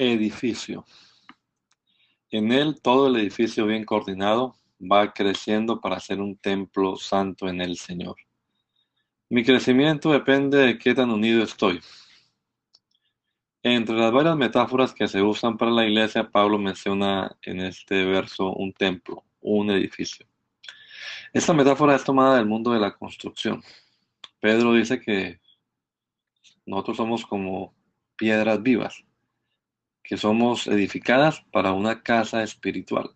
Edificio. En él todo el edificio bien coordinado va creciendo para ser un templo santo en el Señor. Mi crecimiento depende de qué tan unido estoy. Entre las varias metáforas que se usan para la iglesia, Pablo menciona en este verso un templo, un edificio. Esta metáfora es tomada del mundo de la construcción. Pedro dice que nosotros somos como piedras vivas que somos edificadas para una casa espiritual.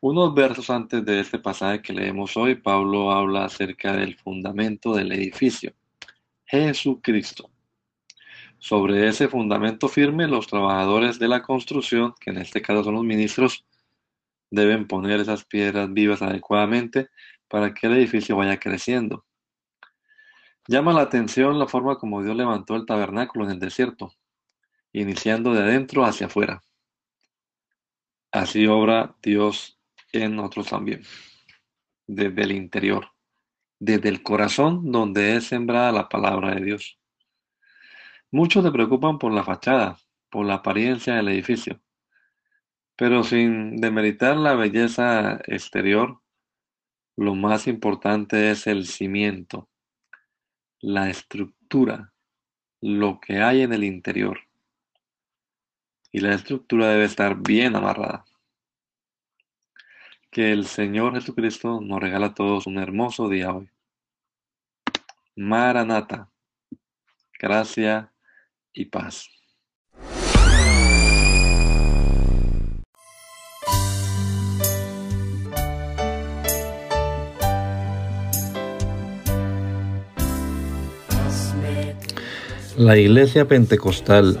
Unos versos antes de este pasaje que leemos hoy, Pablo habla acerca del fundamento del edificio, Jesucristo. Sobre ese fundamento firme, los trabajadores de la construcción, que en este caso son los ministros, deben poner esas piedras vivas adecuadamente para que el edificio vaya creciendo. Llama la atención la forma como Dios levantó el tabernáculo en el desierto iniciando de adentro hacia afuera. Así obra Dios en nosotros también, desde el interior, desde el corazón donde es sembrada la palabra de Dios. Muchos se preocupan por la fachada, por la apariencia del edificio, pero sin demeritar la belleza exterior, lo más importante es el cimiento, la estructura, lo que hay en el interior y la estructura debe estar bien amarrada. Que el Señor Jesucristo nos regala a todos un hermoso día hoy. Maranata, gracia y paz. La Iglesia Pentecostal